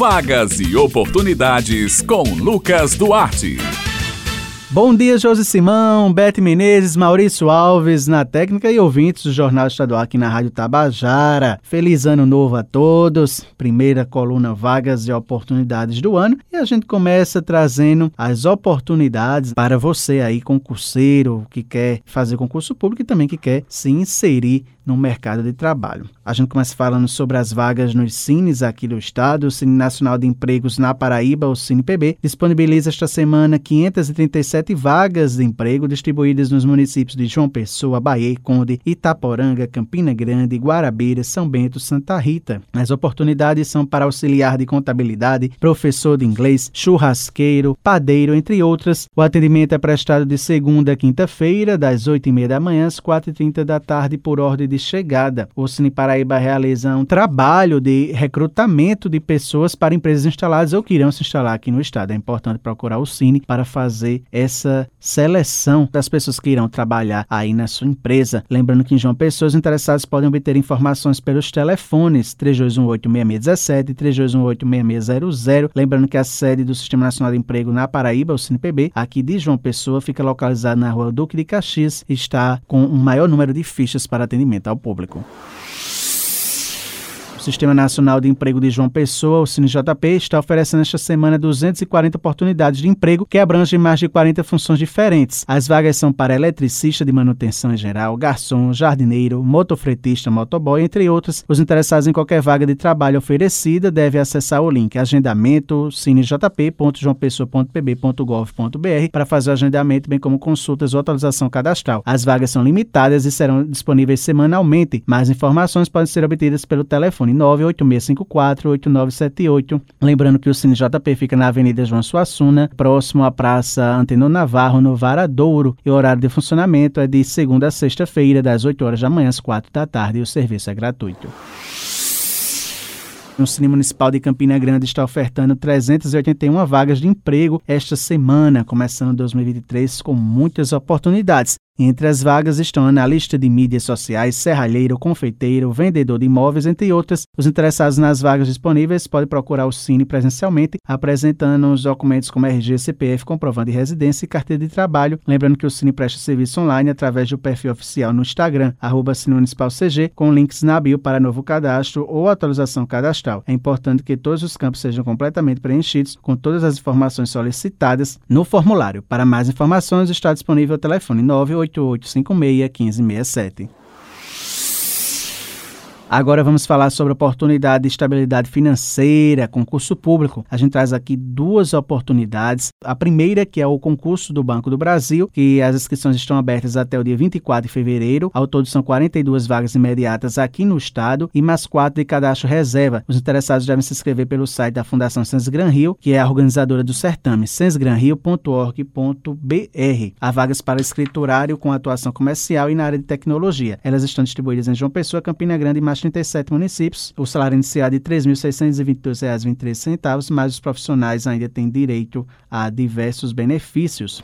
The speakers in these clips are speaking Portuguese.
Vagas e oportunidades com Lucas Duarte. Bom dia, Josi Simão, Bete Menezes, Maurício Alves, na técnica e ouvintes do Jornal Estadual aqui na Rádio Tabajara. Feliz ano novo a todos. Primeira coluna Vagas e Oportunidades do ano. E a gente começa trazendo as oportunidades para você aí, concurseiro, que quer fazer concurso público e também que quer se inserir no mercado de trabalho. A gente começa falando sobre as vagas nos Cines aqui do estado. O Cine Nacional de Empregos na Paraíba, o CinePB, disponibiliza esta semana 537 vagas de emprego distribuídas nos municípios de João Pessoa, Bahia, Conde, Itaporanga, Campina Grande, Guarabira, São Bento, Santa Rita. As oportunidades são para auxiliar de contabilidade, professor de inglês, churrasqueiro, padeiro, entre outras. O atendimento é prestado de segunda a quinta-feira, das 8h30 da manhã às 4h30 da tarde, por ordem de chegada. O Cine Paraíba realiza um trabalho de recrutamento de pessoas para empresas instaladas ou que irão se instalar aqui no estado. É importante procurar o Cine para fazer essa seleção das pessoas que irão trabalhar aí na sua empresa. Lembrando que em João Pessoas interessados podem obter informações pelos telefones 3218-6617 e 3218-6600. Lembrando que a sede do Sistema Nacional de Emprego na Paraíba, o CinePB, aqui de João Pessoa, fica localizada na rua Duque de Caxias e está com um maior número de fichas para atendimento ao público. O Sistema Nacional de Emprego de João Pessoa, o CineJP, está oferecendo esta semana 240 oportunidades de emprego que abrangem mais de 40 funções diferentes. As vagas são para eletricista de manutenção em geral, garçom, jardineiro, motofretista, motoboy, entre outros. Os interessados em qualquer vaga de trabalho oferecida devem acessar o link agendamento cinejp.joaopessoa.pb.gov.br para fazer o agendamento, bem como consultas ou atualização cadastral. As vagas são limitadas e serão disponíveis semanalmente. Mais informações podem ser obtidas pelo telefone telefone 986548978. Lembrando que o Cine JP fica na Avenida João Suassuna, próximo à Praça Anteno Navarro, no Varadouro. E o horário de funcionamento é de segunda a sexta-feira, das 8 horas da manhã às 4 da tarde, e o serviço é gratuito. O Cine Municipal de Campina Grande está ofertando 381 vagas de emprego esta semana, começando 2023 com muitas oportunidades. Entre as vagas estão analista de mídias sociais, serralheiro, confeiteiro, vendedor de imóveis, entre outras. Os interessados nas vagas disponíveis podem procurar o Cine presencialmente, apresentando os documentos como RG, CPF, comprovando de residência e carteira de trabalho. Lembrando que o Cine presta serviço online através do perfil oficial no Instagram, arroba CG, com links na bio para novo cadastro ou atualização cadastral. É importante que todos os campos sejam completamente preenchidos com todas as informações solicitadas no formulário. Para mais informações, está disponível o telefone 98 8856 1567. Agora vamos falar sobre oportunidade de estabilidade financeira, concurso público. A gente traz aqui duas oportunidades. A primeira, que é o concurso do Banco do Brasil, que as inscrições estão abertas até o dia 24 de fevereiro. Ao todo são 42 vagas imediatas aqui no estado e mais quatro de cadastro reserva. Os interessados devem se inscrever pelo site da Fundação Sensgran Rio, que é a organizadora do certame, sensgranrio.org.br. Há vagas para escriturário com atuação comercial e na área de tecnologia. Elas estão distribuídas em João Pessoa, Campina Grande e 37 municípios. O salário inicial é de R$ 3.622,23, mas os profissionais ainda têm direito a diversos benefícios.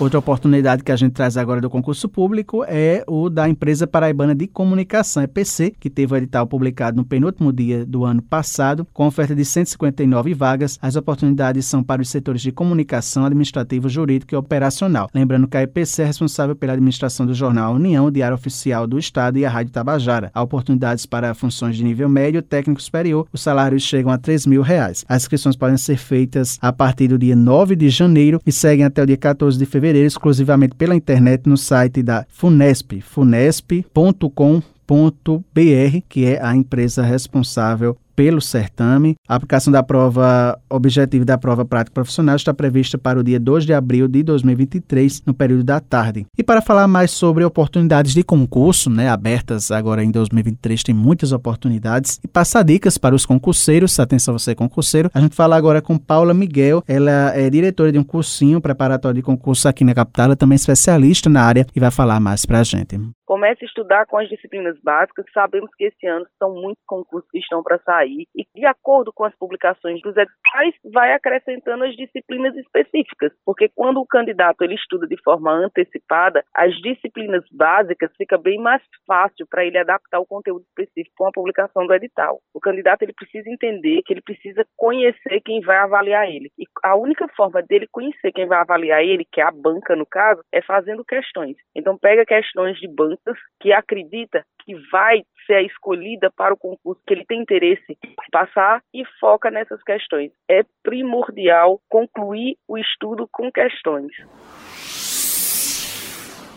Outra oportunidade que a gente traz agora do concurso público é o da Empresa Paraibana de Comunicação, EPC, que teve o edital publicado no penúltimo dia do ano passado, com oferta de 159 vagas. As oportunidades são para os setores de comunicação, administrativo, jurídico e operacional. Lembrando que a EPC é responsável pela administração do jornal União, Diário Oficial do Estado e a Rádio Tabajara. Há oportunidades para funções de nível médio, técnico superior. Os salários chegam a 3 mil reais. As inscrições podem ser feitas a partir do dia 9 de janeiro e seguem até o dia 14 de fevereiro fevereiro exclusivamente pela internet no site da Funesp, funesp.com.br, que é a empresa responsável pelo certame. A aplicação da prova objetiva e da prova prática profissional está prevista para o dia 2 de abril de 2023, no período da tarde. E para falar mais sobre oportunidades de concurso, né, abertas agora em 2023, tem muitas oportunidades, e passar dicas para os concurseiros, atenção você concurseiro, a gente fala agora com Paula Miguel, ela é diretora de um cursinho preparatório de concurso aqui na capital, ela também é especialista na área e vai falar mais para a gente. Comece a estudar com as disciplinas básicas. Sabemos que esse ano são muitos concursos que estão para sair e, de acordo com as publicações dos editais, vai acrescentando as disciplinas específicas, porque quando o candidato ele estuda de forma antecipada, as disciplinas básicas fica bem mais fácil para ele adaptar o conteúdo específico com a publicação do edital. O candidato ele precisa entender que ele precisa conhecer quem vai avaliar ele. E a única forma dele conhecer quem vai avaliar ele, que é a banca no caso, é fazendo questões. Então pega questões de que acredita que vai ser a escolhida para o concurso que ele tem interesse em passar e foca nessas questões. É primordial concluir o estudo com questões.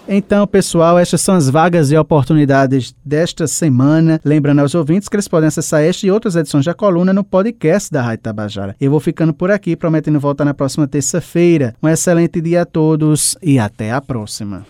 Então, pessoal, estas são as vagas e oportunidades desta semana. Lembrando aos ouvintes que eles podem acessar esta e outras edições da coluna no podcast da Rádio Tabajara. Eu vou ficando por aqui, prometendo voltar na próxima terça-feira. Um excelente dia a todos e até a próxima.